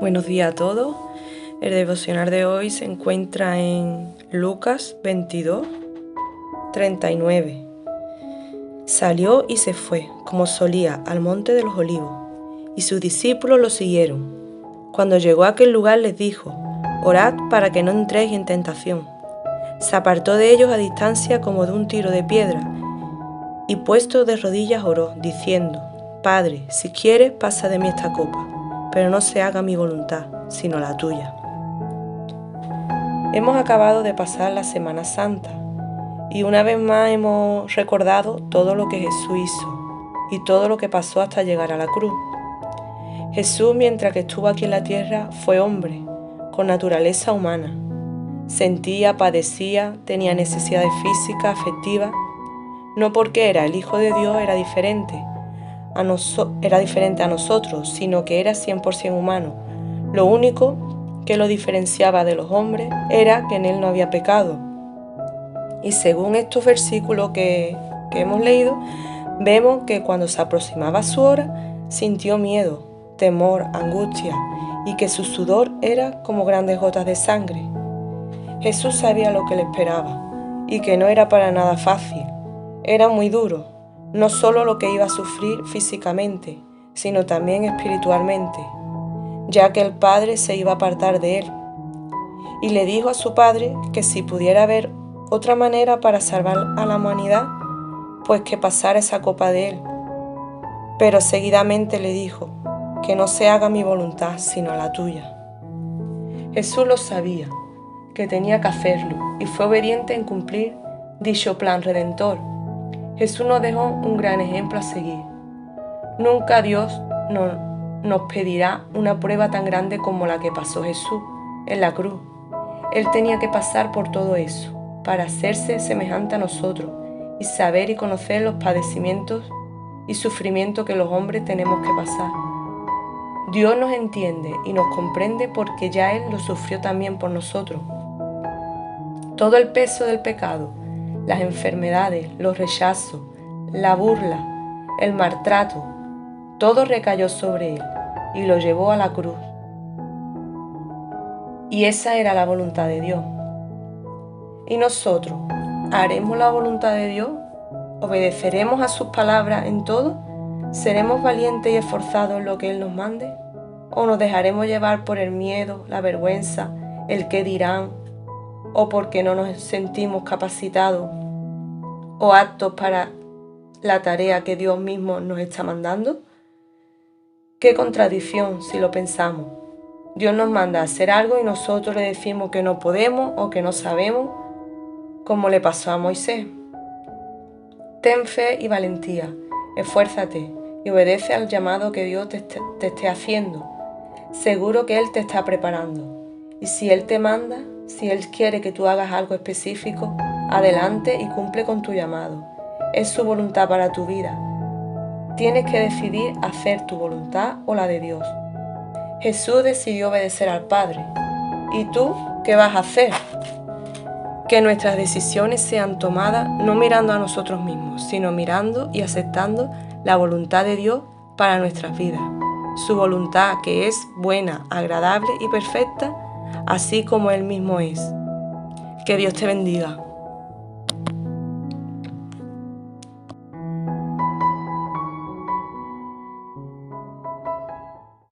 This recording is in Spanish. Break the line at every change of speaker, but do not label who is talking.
Buenos días a todos. El devocional de hoy se encuentra en Lucas 22, 39. Salió y se fue, como solía, al monte de los olivos, y sus discípulos lo siguieron. Cuando llegó a aquel lugar les dijo, Orad para que no entréis en tentación. Se apartó de ellos a distancia como de un tiro de piedra, y puesto de rodillas oró, diciendo, Padre, si quieres, pasa de mí esta copa pero no se haga mi voluntad, sino la tuya. Hemos acabado de pasar la Semana Santa y una vez más hemos recordado todo lo que Jesús hizo y todo lo que pasó hasta llegar a la cruz. Jesús, mientras que estuvo aquí en la tierra, fue hombre, con naturaleza humana. Sentía, padecía, tenía necesidades físicas, afectivas. No porque era el Hijo de Dios era diferente, era diferente a nosotros, sino que era 100% humano. Lo único que lo diferenciaba de los hombres era que en él no había pecado. Y según estos versículos que, que hemos leído, vemos que cuando se aproximaba su hora, sintió miedo, temor, angustia, y que su sudor era como grandes gotas de sangre. Jesús sabía lo que le esperaba, y que no era para nada fácil, era muy duro, no solo lo que iba a sufrir físicamente, sino también espiritualmente, ya que el Padre se iba a apartar de él. Y le dijo a su Padre que si pudiera haber otra manera para salvar a la humanidad, pues que pasara esa copa de él. Pero seguidamente le dijo, que no se haga mi voluntad, sino la tuya. Jesús lo sabía, que tenía que hacerlo, y fue obediente en cumplir dicho plan redentor Jesús nos dejó un gran ejemplo a seguir. Nunca Dios nos pedirá una prueba tan grande como la que pasó Jesús en la cruz. Él tenía que pasar por todo eso para hacerse semejante a nosotros y saber y conocer los padecimientos y sufrimientos que los hombres tenemos que pasar. Dios nos entiende y nos comprende porque ya Él lo sufrió también por nosotros. Todo el peso del pecado las enfermedades, los rechazos, la burla, el maltrato, todo recayó sobre él y lo llevó a la cruz. Y esa era la voluntad de Dios. ¿Y nosotros haremos la voluntad de Dios? ¿Obedeceremos a sus palabras en todo? ¿Seremos valientes y esforzados en lo que Él nos mande? ¿O nos dejaremos llevar por el miedo, la vergüenza, el qué dirán, o porque no nos sentimos capacitados o aptos para la tarea que Dios mismo nos está mandando? Qué contradicción si lo pensamos. Dios nos manda hacer algo y nosotros le decimos que no podemos o que no sabemos, como le pasó a Moisés. Ten fe y valentía, esfuérzate y obedece al llamado que Dios te, te esté haciendo. Seguro que Él te está preparando. Y si Él te manda, si Él quiere que tú hagas algo específico, adelante y cumple con tu llamado. Es su voluntad para tu vida. Tienes que decidir hacer tu voluntad o la de Dios. Jesús decidió obedecer al Padre. ¿Y tú qué vas a hacer? Que nuestras decisiones sean tomadas no mirando a nosotros mismos, sino mirando y aceptando la voluntad de Dios para nuestras vidas. Su voluntad que es buena, agradable y perfecta así como Él mismo es. Que Dios te bendiga.